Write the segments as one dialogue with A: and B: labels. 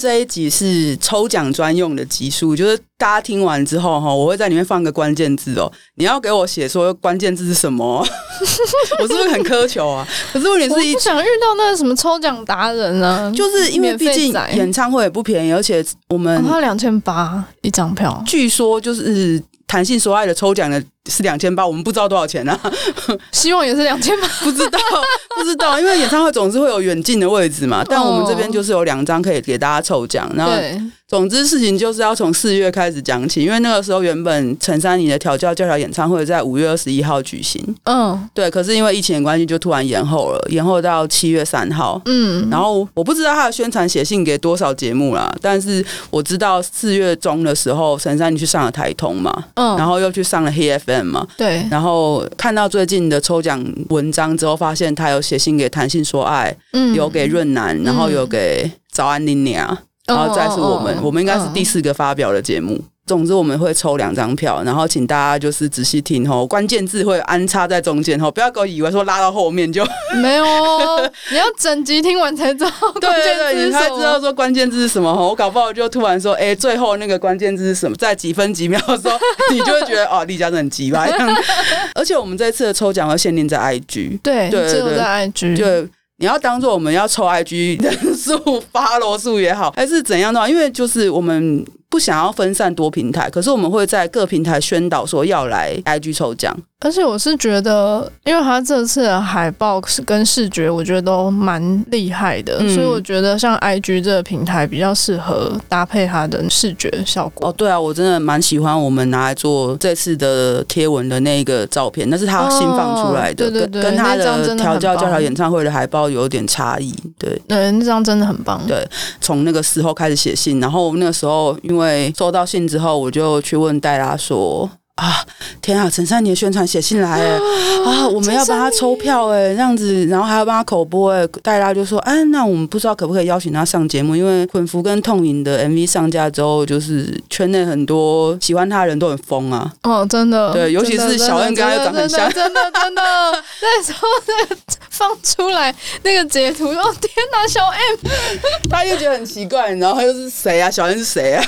A: 这一集是抽奖专用的集数，就是大家听完之后哈，我会在里面放个关键字哦，你要给我写说关键字是什么？我是不是很苛求啊？可是问题是，
B: 我不想遇到那个什么抽奖达人啊，
A: 就是因为毕竟演唱会也不便宜，而且我们
B: 花两千八一张票，
A: 据说就是弹性说爱的抽奖的。是两千八，我们不知道多少钱呢、啊？
B: 希望也是两千八，
A: 不知道，不知道，因为演唱会总是会有远近的位置嘛。但我们这边就是有两张可以给大家抽奖。然后，总之事情就是要从四月开始讲起，因为那个时候原本陈珊妮的调教教条演唱会在五月二十一号举行。嗯，对。可是因为疫情的关系，就突然延后了，延后到七月三号。嗯，然后我不知道他的宣传写信给多少节目啦，但是我知道四月中的时候，陈珊妮去上了台通嘛，嗯，然后又去上了 Hey FM。嘛，
B: 对，
A: 然后看到最近的抽奖文章之后，发现他有写信给谈性说爱，嗯，有给润南，然后有给早安林娘，然后再是我们，我们应该是第四个发表的节目。总之我们会抽两张票，然后请大家就是仔细听吼，关键字会安插在中间吼，不要给我以为说拉到后面就
B: 没有，你要整集听完才知道。对对对，
A: 你才知道说关键字是什么吼，我搞不好就突然说，哎，最后那个关键字是什么，在几分几秒的时候，你就会觉得哦，栗嘉真很急吧。而且我们这次的抽奖会限定在 IG，
B: 对对对，只有在 IG，
A: 就你要当做我们要抽 IG 人数、follow 数也好，还是怎样的话，因为就是我们。不想要分散多平台，可是我们会在各平台宣导说要来 IG 抽奖。
B: 而且我是觉得，因为他这次的海报跟视觉，我觉得都蛮厉害的，嗯，所以我觉得像 IG 这个平台比较适合搭配它的视觉效果。
A: 哦，对啊，我真的蛮喜欢我们拿来做这次的贴文的那个照片，那是他新放出来的，哦，对对对，跟他的调教教条演唱会的海报有点差异。对，
B: 对，那张真的很棒。
A: 对，从那个时候开始写信，然后那个时候因为因为收到信之后，我就去问黛拉说。啊天啊！陈珊妮的宣传写信来了啊！我们要帮他抽票哎，这样子，然后还要帮他口播哎。大家就说，哎，那我们不知道可不可以邀请他上节目？因为捆福跟痛饮的 MV 上架之后，就是圈内很多喜欢他的人都很疯啊。
B: 哦，真的，
A: 对，尤其是小恩跟他又长很像，
B: 真的真的。那时候那个放出来那个截图，哦天哪，小 M，
A: 他又觉得很奇怪，然后又是谁啊？小恩是谁啊？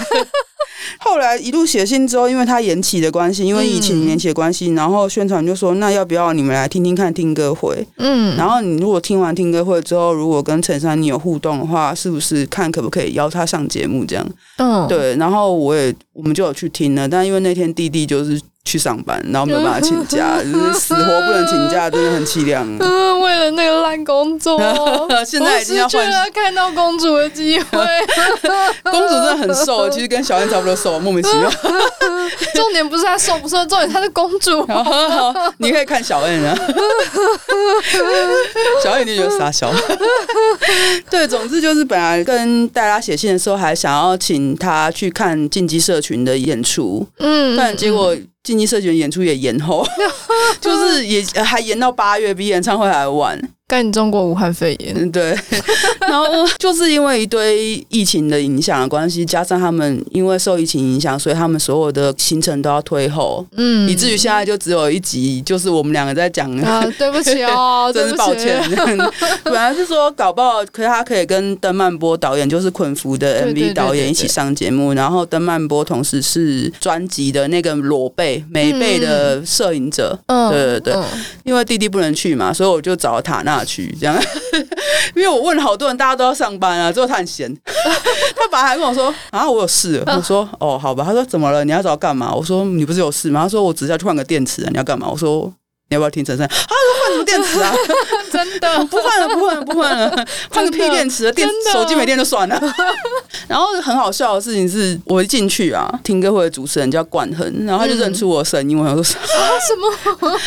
A: 后来一路写信之后，因为他延期的关系，因为疫情延期的关系，然后宣传就说，那要不要你们来听听看听歌会？嗯，然后你如果听完听歌会之后，如果跟陈珊妮有互动的话，是不是看可不可以邀他上节目这样？嗯，对，然后我也我们就有去听了，但因为那天弟弟就是。去上班，然后没有办法请假，就是死活不能请假，真的很凄凉。
B: 嗯，为了那个烂工作，
A: 现在已经要换
B: 看到公主的机会。
A: 公主真的很瘦，其实跟小恩差不多瘦，莫名其妙。
B: 重点不是她瘦不瘦，重点她是公主。
A: 好好好，你可以看小恩啊。小恩你就觉得傻笑。对，总之就是本来跟大家写信的时候，还想要请他去看进击社群的演出，嗯，但结果。竞技社群演出也延后，就是也还延到八月，比演唱会还晚。
B: 干中国武汉肺炎，
A: 对，然后就是因为一堆疫情的影响的关系，加上他们因为受疫情影响，所以他们所有的行程都要推后，嗯，以至于现在就只有一集，就是我们两个在讲。
B: 啊，对不起哦，
A: 真是抱歉。本来是说搞不好，可是他可以跟邓曼波导演，就是捆福的 MV 导演一起上节目，然后邓曼波同时是专辑的那个裸背美背的摄影者，嗯，对对对，因为弟弟不能去嘛，所以我就找了塔娜。去这样，因为我问了好多人，大家都要上班啊，最后他很闲，他本来还跟我说啊，我有事。我说哦，好吧。他说怎么了？你要找我干嘛？我说你不是有事吗？他说我只是要去换个电池啊，你要干嘛？我说。你要不要听陈珊？啊，换什么电池啊？
B: 真的
A: 不换了，不换了，不换了，换个屁电池，电手机没电就算了。然后很好笑的事情是，我一进去啊，听歌会的主持人叫冠恒，然后他就认出我的声音，我想说啊
B: 什么？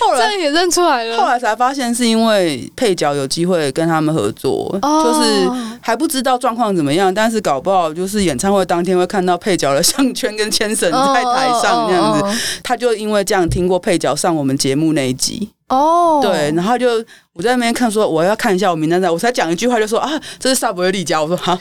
B: 后来也认出来了，
A: 后来才发现是因为配角有机会跟他们合作，就是还不知道状况怎么样，但是搞不好就是演唱会当天会看到配角的项圈跟牵绳在台上这样子，他就因为这样听过配角上我们节。节目那一集。哦，对，然后就我在那边看说我要看一下我名单在，我才讲一句话就说啊，这是萨博瑞丽家，我说哈，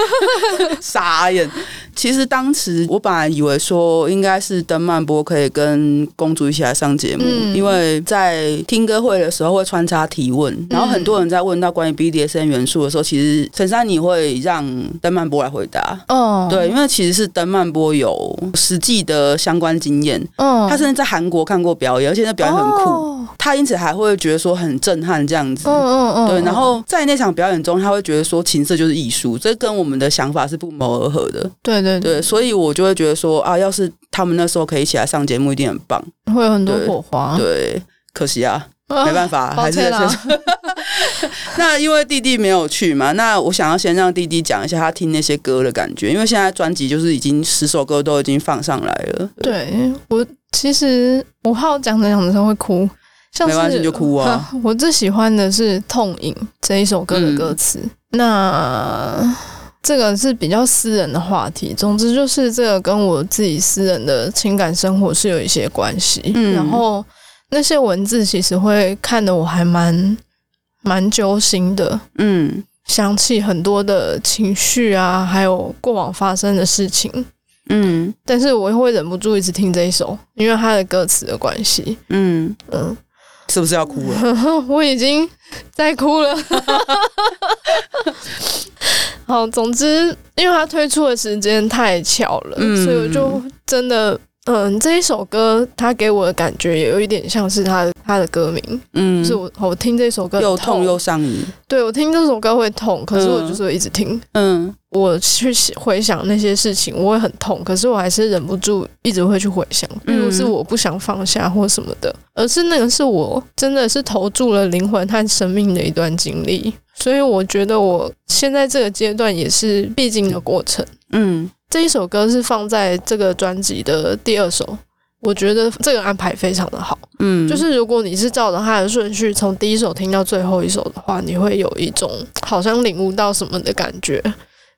A: 傻眼。其实当时我本来以为说应该是登曼波可以跟公主一起来上节目，嗯、因为在听歌会的时候会穿插提问，然后很多人在问到关于 BDSM 元素的时候，其实陈珊妮会让登曼波来回答。哦，对，因为其实是登曼波有实际的相关经验，哦，他甚至在韩国看过表演，而且那表演很酷，哦、他因此还会觉得说很震撼这样子。嗯嗯嗯，对，然后在那场表演中，他会觉得说情色就是艺术，这跟我们的想法是不谋而合的。
B: 对。对
A: 对，所以我就会觉得说啊，要是他们那时候可以一起来上节目，一定很棒，
B: 会有很多火花。
A: 对，对，可惜啊，没办法，还是在 那因为弟弟没有去嘛，那我想要先让弟弟讲一下他听那些歌的感觉，因为现在专辑就是已经十首歌都已经放上来了。
B: 对，对我其实我怕我讲着讲着会哭，像
A: 没关系就哭啊。
B: 我最喜欢的是《痛饮》这一首歌的歌词，嗯、那。这个是比较私人的话题，总之就是这个跟我自己私人的情感生活是有一些关系。嗯，然后那些文字其实会看得我还蛮蛮揪心的。嗯，想起很多的情绪啊，还有过往发生的事情。嗯，但是我会忍不住一直听这一首，因为它的歌词的关系。嗯
A: 嗯，是不是要哭了？
B: 我已经在哭了。好，总之，因为它推出的时间太巧了，嗯、所以我就真的，嗯，这一首歌，它给我的感觉也有一点像是它的他的歌名，嗯，就是我我听这首歌
A: 又痛又上瘾，
B: 对，我听这首歌会痛，可是我就是会一直听，嗯，我去回想那些事情，我会很痛，可是我还是忍不住一直会去回想，并不是我不想放下或什么的，而是那个是我真的是投注了灵魂和生命的一段经历。所以我觉得我现在这个阶段也是必经的过程。嗯，这一首歌是放在这个专辑的第二首，我觉得这个安排非常的好。嗯，就是如果你是照着它的顺序从第一首听到最后一首的话，你会有一种好像领悟到什么的感觉。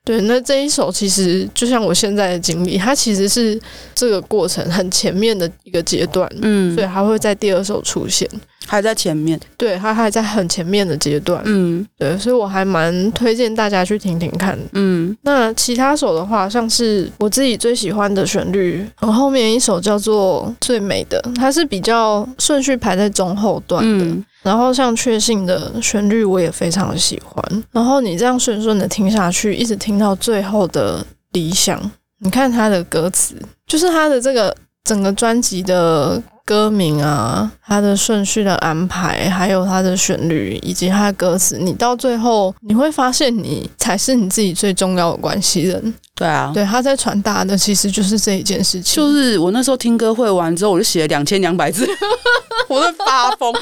B: 对，那这一首其实就像我现在的经历，它其实是这个过程很前面的一个阶段。嗯，所以它会在第二首出现。
A: 还在前面，
B: 对，他还在很前面的阶段，嗯，对，所以我还蛮推荐大家去听听看，嗯。那其他首的话，像是我自己最喜欢的旋律，然后后面一首叫做《最美的》，它是比较顺序排在中后段的。嗯、然后像确信的旋律，我也非常的喜欢。然后你这样顺顺的听下去，一直听到最后的理想，你看他的歌词，就是他的这个整个专辑的。歌名啊，它的顺序的安排，还有它的旋律，以及它的歌词，你到最后你会发现，你才是你自己最重要的关系人。
A: 对啊，
B: 对，他在传达的其实就是这一件事情。
A: 就是我那时候听歌会完之后，我就写了两千两百字，我在发疯。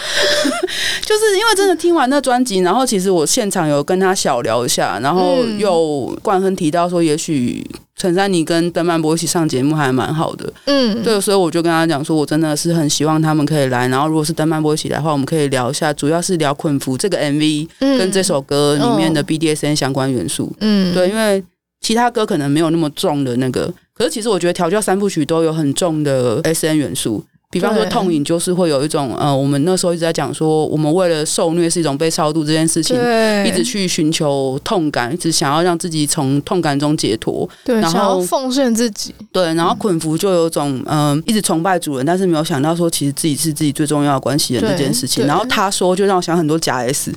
A: 就是因为真的听完那专辑，然后其实我现场有跟他小聊一下，然后又冠亨提到说，也许陈珊妮跟邓曼波一起上节目还蛮好的。嗯，对，所以我就跟他讲说，我真的是很希望他们可以来。然后如果是邓曼波一起来的话，我们可以聊一下，主要是聊《捆服》这个 MV 跟这首歌里面的 BDSN 相关元素。嗯，对，因为。其他歌可能没有那么重的那个，可是其实我觉得调教三部曲都有很重的 S N 元素。比方说痛饮就是会有一种呃，我们那时候一直在讲说，我们为了受虐是一种被超度这件事情，对。一直去寻求痛感，一直想要让自己从痛感中解脱，
B: 对，然后奉献自己，
A: 对，然后捆服就有种嗯、呃，一直崇拜主人，但是没有想到说其实自己是自己最重要的关系人这件事情。然后他说，就让我想很多假 S，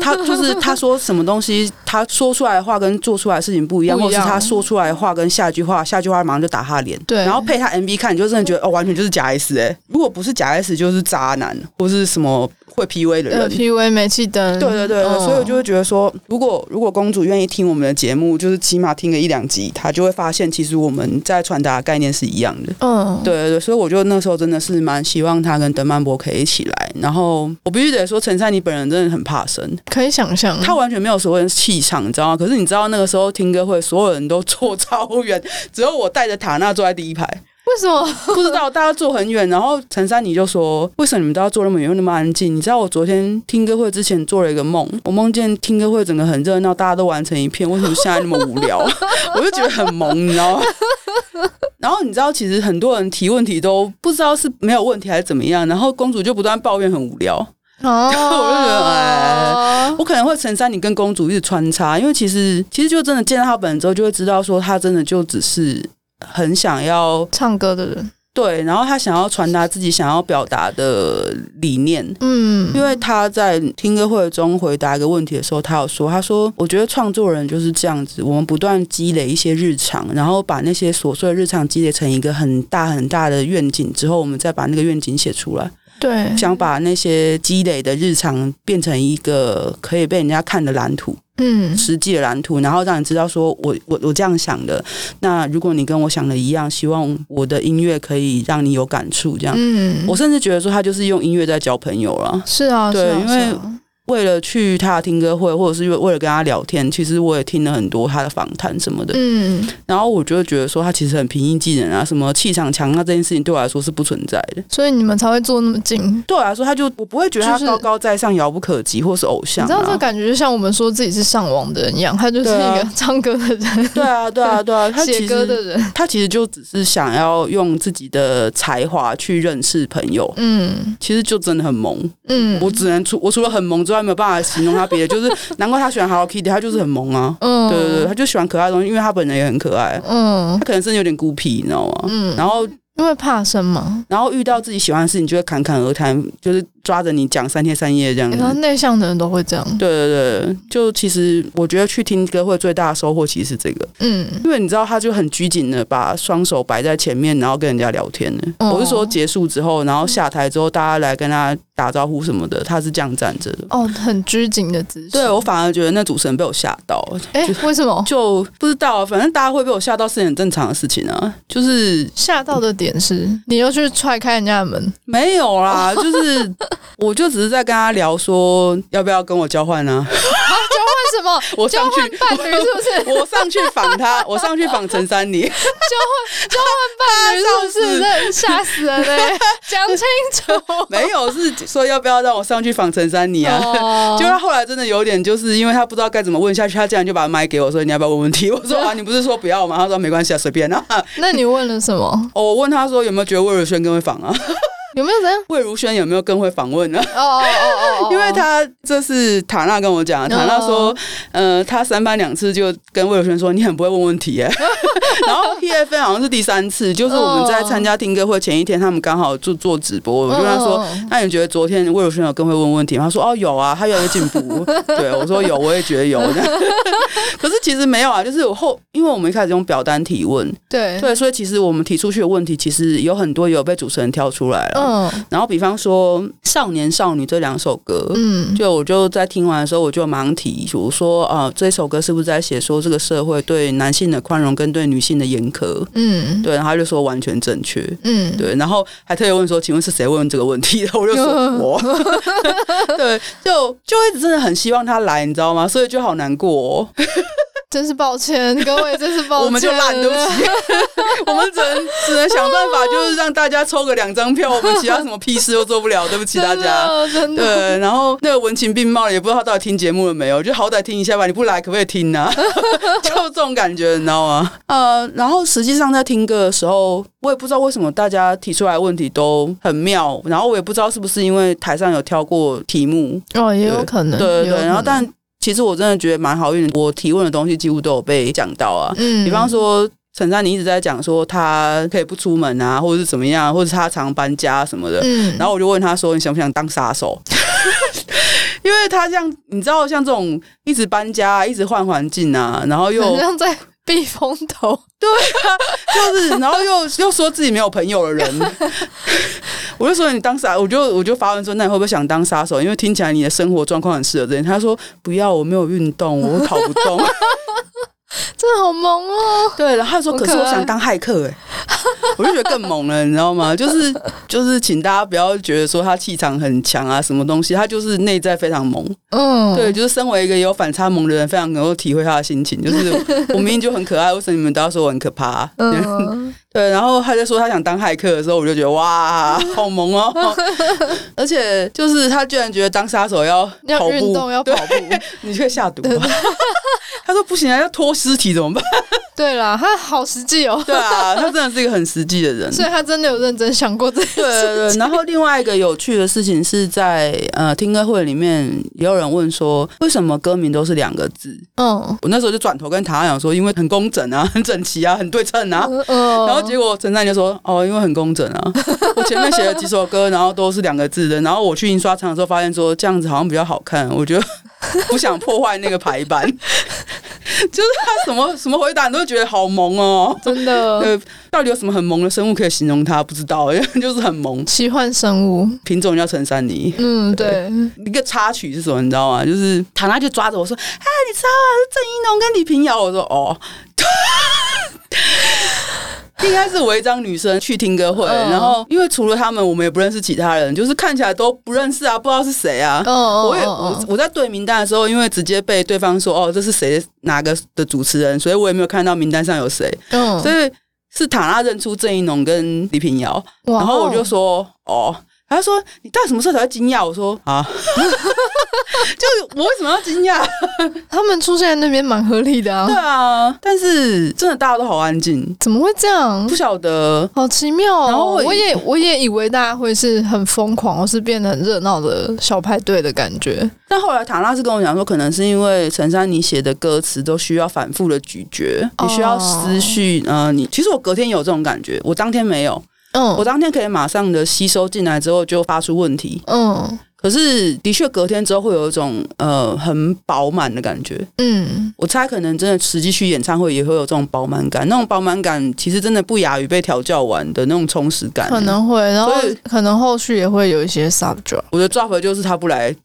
A: 他就是他说什么东西，他说出来的话跟做出来的事情不一样，或是他说出来的话跟下一句话，下句话马上就打他脸，对，然后配他 MV 看，你就真的觉得哦，完全就是假 S 哎、欸，如果不是假 S，就是渣男，或是什么会 PUA 的人
B: ，PUA 煤气灯，
A: 对对对，哦、所以我就会觉得说，如果如果公主愿意听我们的节目，就是起码听个一两集，她就会发现，其实我们在传达的概念是一样的。嗯，对对对，所以我觉得那时候真的是蛮希望她跟德曼博可以一起来。然后我必须得说，陈珊妮本人真的很怕生，
B: 可以想象，
A: 她完全没有所谓的气场，你知道吗？可是你知道那个时候听歌会，所有人都坐 超远，只有我带着塔娜坐在第一排。
B: 为什么
A: 不知道？大家坐很远，然后陈珊妮就说：“为什么你们都要坐那么远，又那么安静？”你知道我昨天听歌会之前做了一个梦，我梦见听歌会整个很热闹，大家都玩成一片。为什么现在那么无聊？我就觉得很萌，你知道吗？然后你知道，其实很多人提问题都不知道是没有问题还是怎么样，然后公主就不断抱怨很无聊。哦，我就觉得哎，我可能会陈珊你跟公主一直穿插，因为其实其实就真的见到他本人之后，就会知道说他真的就只是很想要
B: 唱歌的人。
A: 对，然后他想要传达自己想要表达的理念，嗯，因为他在听歌会中回答一个问题的时候，他有说，他说，我觉得创作人就是这样子，我们不断积累一些日常，然后把那些琐碎的日常积累成一个很大很大的愿景之后，我们再把那个愿景写出来。
B: 对，
A: 想把那些积累的日常变成一个可以被人家看的蓝图。嗯，实际的蓝图，然后让你知道说我，我我我这样想的。那如果你跟我想的一样，希望我的音乐可以让你有感触，这样。嗯，我甚至觉得说，他就是用音乐在交朋友了。
B: 是啊，对，
A: 因为。为了去他的听歌会，或者是为了跟他聊天，其实我也听了很多他的访谈什么的。嗯，然后我就觉得说他其实很平易近人啊，什么气场强啊，这件事情对我来说是不存在的。
B: 所以你们才会坐那么近。
A: 对我来说，他就我不会觉得他高高在上、遥不可及，或是偶像、啊。
B: 你知道这感觉就像我们说自己是上网的人一样，他就是一个唱歌的人。
A: 对啊，对啊，对啊，他
B: 写歌的人，
A: 他其实就只是想要用自己的才华去认识朋友。嗯，其实就真的很萌。嗯，我只能除我除了很萌之外，没有办法形容。他别的 就是，难怪他喜欢 Hello Kitty，他就是很萌啊。嗯，对对对，他就喜欢可爱的东西，因为他本人也很可爱。嗯，他可能真的有点孤僻，你知道吗？嗯，然后
B: 因为怕生嘛，
A: 然后遇到自己喜欢的事情，就会侃侃而谈，就是。抓着你讲三天三夜这样子，
B: 然后内向的人都会这样。
A: 对对对，就其实我觉得去听歌会最大的收获其实是这个，嗯，因为你知道他就很拘谨的把双手摆在前面，然后跟人家聊天呢。哦、我是说结束之后，然后下台之后，大家来跟他打招呼什么的，他是这样站着的。
B: 哦，很拘谨的姿势。
A: 对，我反而觉得那主持人被我吓到。
B: 哎，为什么？
A: 就不知道，反正大家会被我吓到是很正常的事情啊。就是
B: 吓到的点是，你又去踹开人家的门？
A: 没有啦，就是 我就只是在。跟他聊说要不要跟我交换呢？
B: 交换什么？
A: 我上去
B: 伴侣是不是？
A: 我上去访他，我上去访陈珊妮。交
B: 换交换伴侣是不是？真吓死人嘞！讲清楚，
A: 没有是说要不要让我上去访陈珊妮啊？就他后来真的有点，就是因为他不知道该怎么问下去，他竟然就把麦给我说：“你要不要问问题？”我说：“啊，你不是说不要吗？”他说：“没关系啊，随便啊。”
B: 那你问了什么？
A: 我问他说：“有没有觉得魏如萱更会访啊？”
B: 有没有人？
A: 魏如萱有没有更会访问呢？哦哦哦哦，因为他这是塔娜跟我讲，塔娜说，呃，他三番两次就跟魏如萱说，你很不会问问题耶。然后 PFN 好像是第三次，就是我们在参加听歌会前一天，他们刚好就做直播，我就跟他说，那你觉得昨天魏如萱有更会问问题吗？他说哦有啊，他越来越进步。对，我说有，我也觉得有。可是其实没有啊，就是我后，因为我们一开始用表单提问，
B: 对
A: 对，所以其实我们提出去的问题，其实有很多有被主持人挑出来了。嗯，然后比方说《少年少女》这两首歌，嗯，就我就在听完的时候，我就马上提我说，啊，这首歌是不是在写说这个社会对男性的宽容跟对女性的严苛？嗯，对，然后他就说完全正确，嗯，对，然后还特意问说，请问是谁问这个问题的？我就说我，对，就就一直真的很希望他来，你知道吗？所以就好难过哦。
B: 真是抱歉，各位，真是抱歉。
A: 我们就烂，对不起。我们只能只能想办法，就是让大家抽个两张票。我们其他什么屁事都做不了，对不起大家。
B: 真的。
A: 对，然后那个文情并茂，也不知道他到底听节目了没有，就好歹听一下吧。你不来可不可以听呢？就这种感觉，你知道吗？呃，然后实际上在听歌的时候，我也不知道为什么大家提出来的问题都很妙。然后我也不知道是不是因为台上有挑过题目
B: 哦，也有可能。
A: 对对对，然后但。其实我真的觉得蛮好运的，我提问的东西几乎都有被讲到啊。嗯，比方说陈珊你一直在讲说他可以不出门啊，或者是怎么样，或者是他常搬家什么的。嗯，然后我就问他说：“你想不想当杀手？” 因为他像你知道，像这种一直搬家、一直换环境啊，然后又
B: 像在避风头。
A: 对啊，就是然后又又说自己没有朋友的人。我就说你当杀，我就我就发问说，那你会不会想当杀手？因为听起来你的生活状况很适合这样。他说不要，我没有运动，我跑不动。
B: 真的好萌哦！
A: 对，然后他说，可是我想当骇客哎，我就觉得更萌了，你知道吗？就 是就是，请大家不要觉得说他气场很强啊，什么东西，他就是内在非常萌。嗯，对，就是身为一个有反差萌的人，非常能够体会他的心情。就是我明明就很可爱，为什么你们都要说我很可怕？嗯。对，然后他在说他想当骇客的时候，我就觉得哇，好萌哦！而且就是他居然觉得当杀手要跑步，
B: 要运动，要跑步，
A: 你可以下毒吗？他说不行啊，要拖尸体怎么办？
B: 对啦，他好实际哦。
A: 对啊，他真的是一个很实际的人，
B: 所以他真的有认真想过这件事情。
A: 对对对。然后另外一个有趣的事情是在呃听歌会里面，也有人问说，为什么歌名都是两个字？嗯，我那时候就转头跟唐亚讲说，因为很工整啊，很整齐啊，很对称啊。嗯。然后结果陈珊就说，哦，因为很工整啊。我前面写了几首歌，然后都是两个字的，然后我去印刷厂的时候发现说，这样子好像比较好看，我觉得。不想破坏那个排版，就是他什么什么回答你都觉得好萌哦，
B: 真的。
A: 呃，到底有什么很萌的生物可以形容它？不知道，就是很萌。
B: 奇幻生物，
A: 品种叫陈珊妮。
B: 嗯，对。
A: 一个插曲是什么？你知道吗？就是唐娜就抓着我说：“啊，你知道郑一农跟李平遥。”我说：“哦。” 应该是违章女生去听歌会，然后因为除了他们，我们也不认识其他人，就是看起来都不认识啊，不知道是谁啊。我也我我在对名单的时候，因为直接被对方说哦，这是谁哪个的主持人，所以我也没有看到名单上有谁。所以是塔拉认出郑一农跟李平遥，然后我就说哦。他说：“你到底什么时候才会惊讶？”我说：“啊，就我为什么要惊讶？
B: 他们出现在那边蛮合理的啊。”
A: 对啊，但是真的大家都好安静，
B: 怎么会这样？
A: 不晓得，
B: 好奇妙哦。然后我也我也以为大家会是很疯狂，或是变得很热闹的小派对的感觉。
A: 但后来塔纳是跟我讲说，可能是因为陈珊妮写的歌词都需要反复的咀嚼，你需要思绪。呃，你其实我隔天有这种感觉，我当天没有。嗯，我当天可以马上的吸收进来之后就发出问题。嗯，可是的确隔天之后会有一种呃很饱满的感觉。嗯，我猜可能真的实际去演唱会也会有这种饱满感。那种饱满感其实真的不亚于被调教完的那种充实感。
B: 可能会，然后可能后续也会有一些 sub drop。
A: 我的 drop 就是他不来，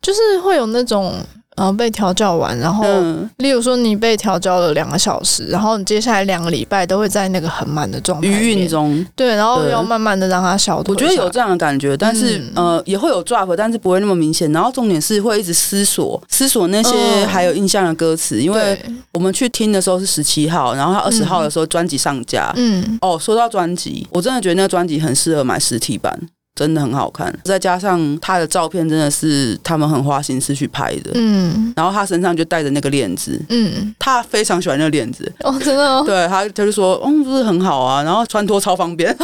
B: 就是会有那种。然后被调教完，然后，嗯、例如说你被调教了两个小时，然后你接下来两个礼拜都会在那个很满的状态
A: 余韵中，
B: 对，然后要慢慢的让它消退。
A: 我觉得有这样的感觉，但是、嗯、呃也会有 drop，但是不会那么明显。然后重点是会一直思索思索那些还有印象的歌词，嗯、因为我们去听的时候是十七号，然后他二十号的时候专辑上架。嗯，哦，说到专辑，我真的觉得那个专辑很适合买实体版。真的很好看，再加上他的照片，真的是他们很花心思去拍的。嗯，然后他身上就带着那个链子，嗯，他非常喜欢那个链子。
B: 哦，真的哦。
A: 对他，他就说，嗯，不是很好啊，然后穿脱超方便，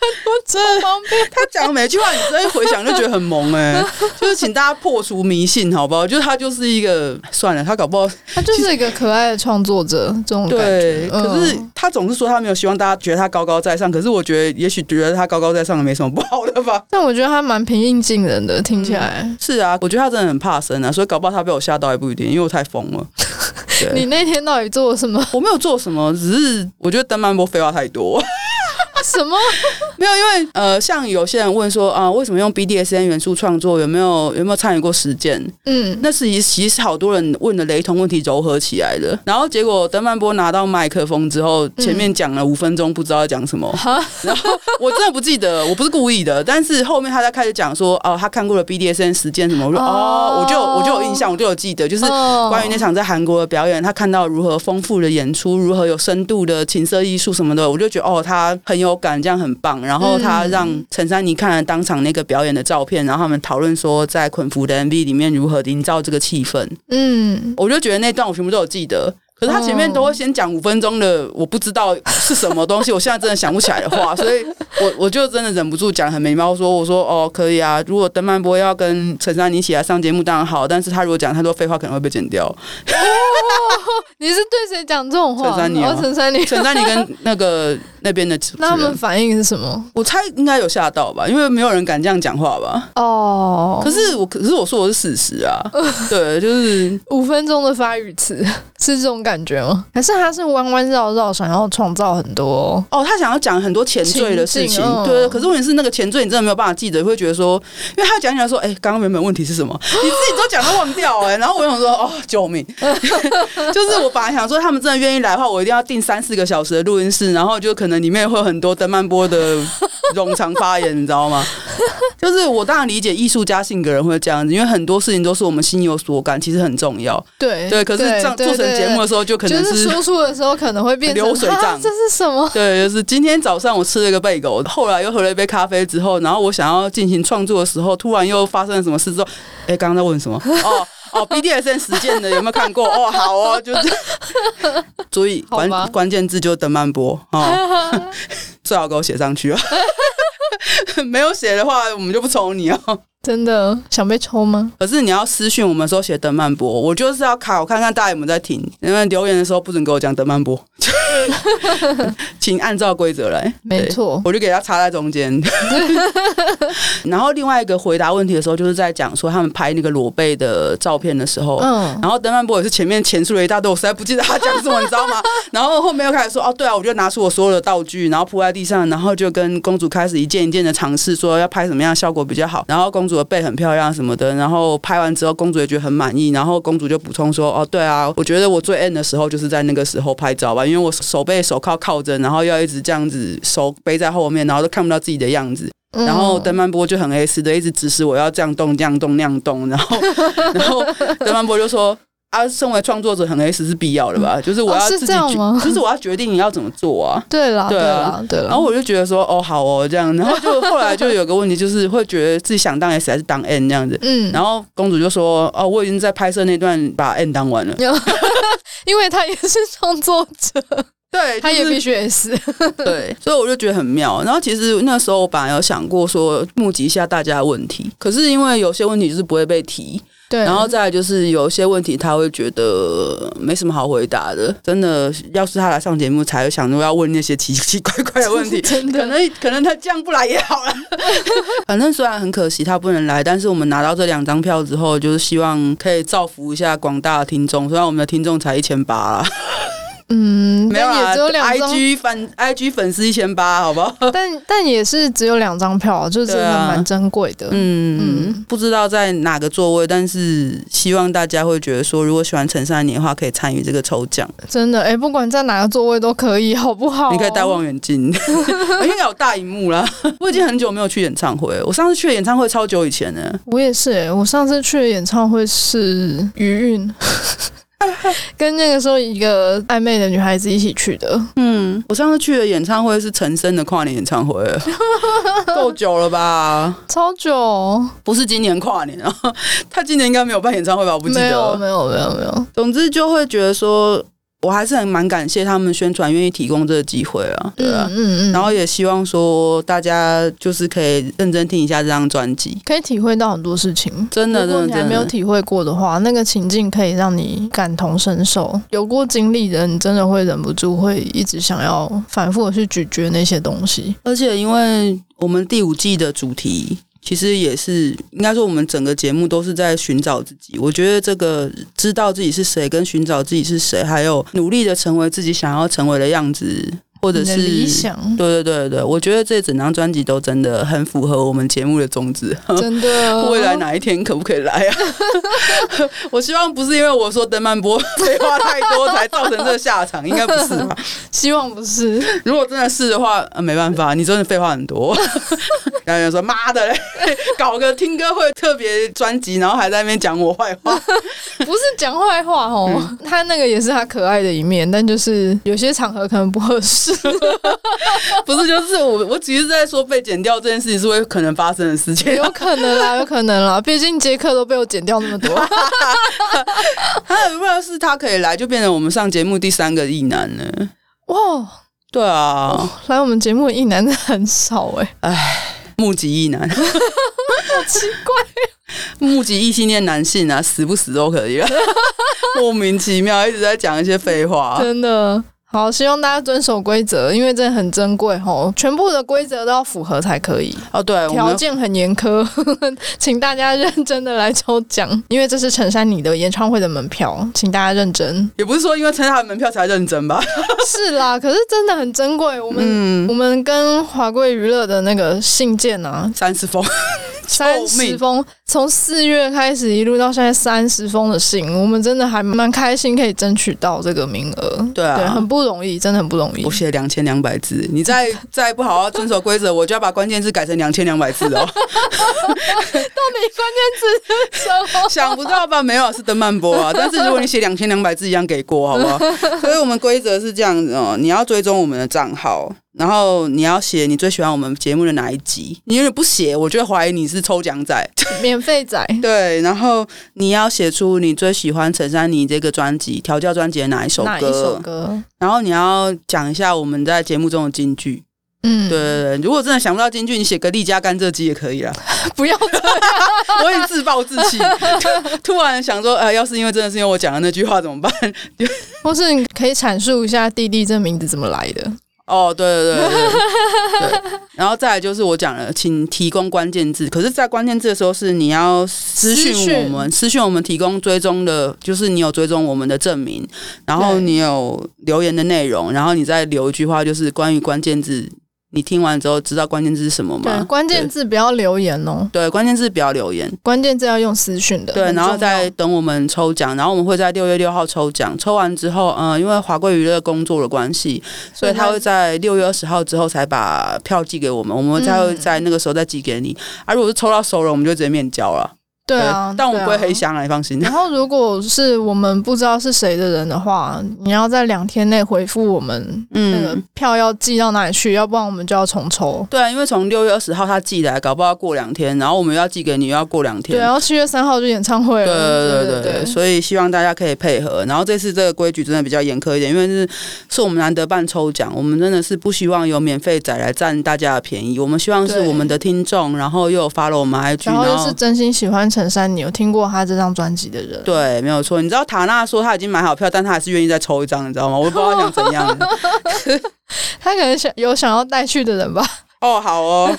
A: 穿
B: 脱超方便。
A: 他讲的每句话，你直接回想就觉得很萌哎、欸。就是请大家破除迷信，好不好？就是他就是一个算了，他搞不好
B: 他就是一个可爱的创作者，这种感觉。
A: 对，可是他总是说他没有希望大家觉得他高高在上，可是我觉得也许觉得他高高在上没什么不好的吧。
B: 但我觉得他蛮平易近人的，听起来、嗯、
A: 是啊。我觉得他真的很怕生啊，所以搞不好他被我吓到也不一定，因为我太疯了。
B: 你那天到底做了什么？
A: 我没有做什么，只是我觉得登曼波废话太多。
B: 什么？
A: 没有，因为呃，像有些人问说啊，为什么用 BDSN 元素创作？有没有有没有参与过实践？嗯，那是其实好多人问的雷同问题糅合起来的。然后结果德曼波拿到麦克风之后，前面讲了五分钟，不知道要讲什么。嗯、然后我真的不记得，我不是故意的。但是后面他在开始讲说，哦，他看过了 BDSN 实践什么，我说哦，我就我就有印象，我就有记得，就是关于那场在韩国的表演，他看到如何丰富的演出，如何有深度的情色艺术什么的，我就觉得哦，他很有。感这样很棒，然后他让陈珊妮看了当场那个表演的照片，然后他们讨论说在捆缚的 MV 里面如何营造这个气氛。嗯，我就觉得那段我全部都有记得。可是他前面都会先讲五分钟的，我不知道是什么东西，我现在真的想不起来的话，所以我 我就真的忍不住讲很没礼貌说，我说哦可以啊，如果邓曼波要跟陈珊妮一起来上节目当然好，但是他如果讲太多废话可能会被剪掉。哦，
B: 你是对谁讲这种话？
A: 陈珊妮，
B: 陈珊妮，
A: 陈珊妮跟那个 那边的，
B: 那他们反应是什么？
A: 我猜应该有吓到吧，因为没有人敢这样讲话吧。哦，可是我可是我说我是事实啊，对，就是
B: 五分钟的发语词是这种感。感觉吗？还是他是弯弯绕绕，想要创造很多
A: 哦？他想要讲很多前缀的事情，哦、对。可是问题是，那个前缀你真的没有办法记得，会觉得说，因为他讲起来说，哎、欸，刚刚原本问题是什么？你自己都讲到忘掉哎、欸。然后我想说，哦，救命！就是我本来想说，他们真的愿意来的话，我一定要订三四个小时的录音室，然后就可能里面会有很多登曼波的冗长发言，你知道吗？就是我当然理解艺术家性格人会这样子，因为很多事情都是我们心有所感，其实很重要。
B: 对
A: 对，可是这样做成节目的时候。就可能是
B: 输出的时候可能会变成
A: 流水账，
B: 这是什么？
A: 对，就是今天早上我吃了一个贝狗，后来又喝了一杯咖啡之后，然后我想要进行创作的时候，突然又发生了什么事之后，哎，刚刚在问什么？哦哦，BDSN 实践的有没有看过？哦，好哦，就是注意关关键字就邓曼波哦，最好给我写上去哦。没有写的话，我们就不抽你哦。
B: 真的想被抽吗？
A: 可是你要私讯我们说写邓曼波，我就是要卡，我看看大家有没有在听。因为留言的时候不准给我讲邓曼波，请按照规则来。
B: 没错，
A: 我就给他插在中间。然后另外一个回答问题的时候，就是在讲说他们拍那个裸背的照片的时候，嗯，然后邓曼波也是前面前述了一大堆，我实在不记得他讲什么，你知道吗？然后后面又开始说，哦，对啊，我就拿出我所有的道具，然后铺在地上，然后就跟公主开始一件一件的尝试，说要拍什么样的效果比较好，然后公主。主的背很漂亮什么的，然后拍完之后，公主也觉得很满意。然后公主就补充说：“哦，对啊，我觉得我最 end 的时候就是在那个时候拍照吧，因为我手背手铐铐着，然后要一直这样子手背在后面，然后都看不到自己的样子。然后登曼波就很 S 的一直指使我要这样动、这样动、那样动。然后，然后登曼波就说。”啊，身为创作者很 S 是必要的吧？就是我要自己决，就是我要决定你要怎么做啊。
B: 对了，对啦，对了。
A: 然后我就觉得说，哦，好哦，这样。然后就后来就有个问题，就是会觉得自己想当 S 还是当 N 这样子。嗯。然后公主就说，哦，我已经在拍摄那段把 N 当完了。
B: 因为他也是创作者，
A: 对，
B: 他也必须 S。
A: 对，所以我就觉得很妙。然后其实那时候我本来有想过说，募集一下大家的问题，可是因为有些问题就是不会被提。对，然后再来就是有一些问题，他会觉得没什么好回答的。真的，要是他来上节目，才会想着要问那些奇奇怪怪的问题。真的，可能可能他这样不来也好了。反正虽然很可惜他不能来，但是我们拿到这两张票之后，就是希望可以造福一下广大的听众。虽然我们的听众才一千八啦。
B: 嗯，
A: 没有啊，
B: 也只有两张。
A: IG 粉 IG 粉丝一千八，好不好？
B: 但但也是只有两张票，就真的蛮珍贵的。
A: 嗯嗯，不知道在哪个座位，但是希望大家会觉得说，如果喜欢陈珊妮的话，可以参与这个抽奖。
B: 真的，哎、欸，不管在哪个座位都可以，好不好？
A: 你可以带望远镜，应该有大荧幕啦。我已经很久没有去演唱会，我上次去的演唱会超久以前呢。
B: 我也是、欸，我上次去的演唱会是余韵。跟那个时候一个暧昧的女孩子一起去的。
A: 嗯，我上次去的演唱会是陈升的跨年演唱会，够久了吧？
B: 超久，
A: 不是今年跨年啊？他今年应该没有办演唱会吧？我不记得，
B: 没有，没有，没有，没有。
A: 总之就会觉得说。我还是很蛮感谢他们宣传，愿意提供这个机会啊，对啊，嗯嗯，嗯，然后也希望说大家就是可以认真听一下这张专辑，
B: 可以体会到很多事情，
A: 真的，真的，如果你
B: 还没有体会过的话，那个情境可以让你感同身受。有过经历的人，真的会忍不住会一直想要反复的去咀嚼那些东西。
A: 而且，因为我们第五季的主题。其实也是，应该说我们整个节目都是在寻找自己。我觉得这个知道自己是谁，跟寻找自己是谁，还有努力的成为自己想要成为的样子。或者是
B: 理想，
A: 对对对对，我觉得这整张专辑都真的很符合我们节目的宗旨。
B: 真的，
A: 未来哪一天可不可以来啊？我希望不是因为我说邓曼波废话太多才造成这个下场，应该不是吧？
B: 希望不是。
A: 如果真的是的话，呃、没办法，你真的废话很多。然后有人说妈的嘞，搞个听歌会特别专辑，然后还在那边讲我坏话，
B: 不是讲坏话哦、嗯，他那个也是他可爱的一面，但就是有些场合可能不合适。
A: 不是，就是我，我只是在说被剪掉这件事情是会可能发生的事情，
B: 有可能啦，有可能啦，毕竟杰克都被我剪掉那么多。
A: 他如果是他可以来，就变成我们上节目第三个异男了。哇，对啊，哦、
B: 来我们节目的异男很少哎、欸，
A: 哎，目击异男，好
B: 奇怪，
A: 目击异性恋男性啊，死不死都可以，莫名其妙一直在讲一些废话，
B: 真的。好，希望大家遵守规则，因为这很珍贵吼，全部的规则都要符合才可以。
A: 哦，对，
B: 条件很严苛，请大家认真的来抽奖，因为这是陈珊妮的演唱会的门票，请大家认真。
A: 也不是说因为陈珊妮的门票才认真吧？
B: 是啦，可是真的很珍贵。我们、嗯、我们跟华贵娱乐的那个信件啊，
A: 三十封。
B: 三十封，从四月开始一路到现在三十封的信，我们真的还蛮开心，可以争取到这个名额。
A: 对啊对，
B: 很不容易，真的很不容易。
A: 我写两千两百字，你再 再不好好遵守规则，我就要把关键字改成两千两百字哦。到
B: 底关键字是什么？
A: 想不到吧？没有，是登曼波啊。但是如果你写两千两百字一样给过，好不好？所以我们规则是这样子哦，你要追踪我们的账号。然后你要写你最喜欢我们节目的哪一集？你如果不写，我就会怀疑你是抽奖仔、
B: 免费仔。
A: 对，然后你要写出你最喜欢陈珊妮这个专辑调教专辑的哪一首歌？
B: 哪一首歌？
A: 然后你要讲一下我们在节目中的金句。嗯，对对对，如果真的想不到金句，你写个丽佳甘蔗鸡也可以啦。
B: 不要
A: 我也自暴自弃。突然想说，呃，要是因为真的是因为我讲的那句话怎么办？
B: 或是你可以阐述一下弟弟这名字怎么来的？
A: 哦，对对对对，对。然后再来就是我讲了，请提供关键字。可是，在关键字的时候是你要私讯我们，私讯我们提供追踪的，就是你有追踪我们的证明，然后你有留言的内容，然后你再留一句话，就是关于关键字。你听完之后知道关键字是什么吗？
B: 对，关键字不要留言哦。
A: 对，关键字不要留言，
B: 关键字要用私讯的。
A: 对，然后再等我们抽奖，然后我们会在六月六号抽奖。抽完之后，嗯、呃，因为华贵娱乐工作的关系，所以他会在六月二十号之后才把票寄给我们，我们才会在那个时候再寄给你。啊、如果是抽到熟人，我们就直接面交了。
B: 对啊，
A: 但我不会黑箱啊，你放心。
B: 然后，如果是我们不知道是谁的人的话，你要在两天内回复我们，那个票要寄到哪里去？要不然我们就要重抽。
A: 对啊，因为从六月二十号他寄来，搞不好要过两天，然后我们要寄给你，又要过两天。
B: 对，然后七月三号就演唱会了。
A: 对对对对对，所以希望大家可以配合。然后这次这个规矩真的比较严苛一点，因为是是我们难得办抽奖，我们真的是不希望有免费仔来占大家的便宜。我们希望是我们的听众，然后又有 follow 我们 IG，
B: 然后又是真心喜欢陈珊妮，有听过。他这张专辑的人，
A: 对，没有错。你知道塔娜说他已经买好票，但他还是愿意再抽一张，你知道吗？我不知道他 想怎样。
B: 他可能想有想要带去的人吧。
A: 哦，好哦，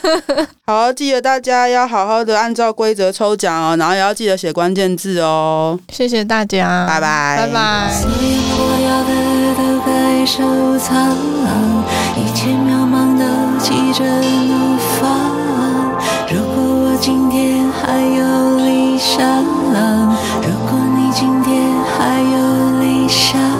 A: 好，记得大家要好好的按照规则抽奖哦，然后也要记得写关键字哦。
B: 谢谢大家，
A: 拜拜，
B: 拜拜。
C: 小狼，如果你今天还有理想。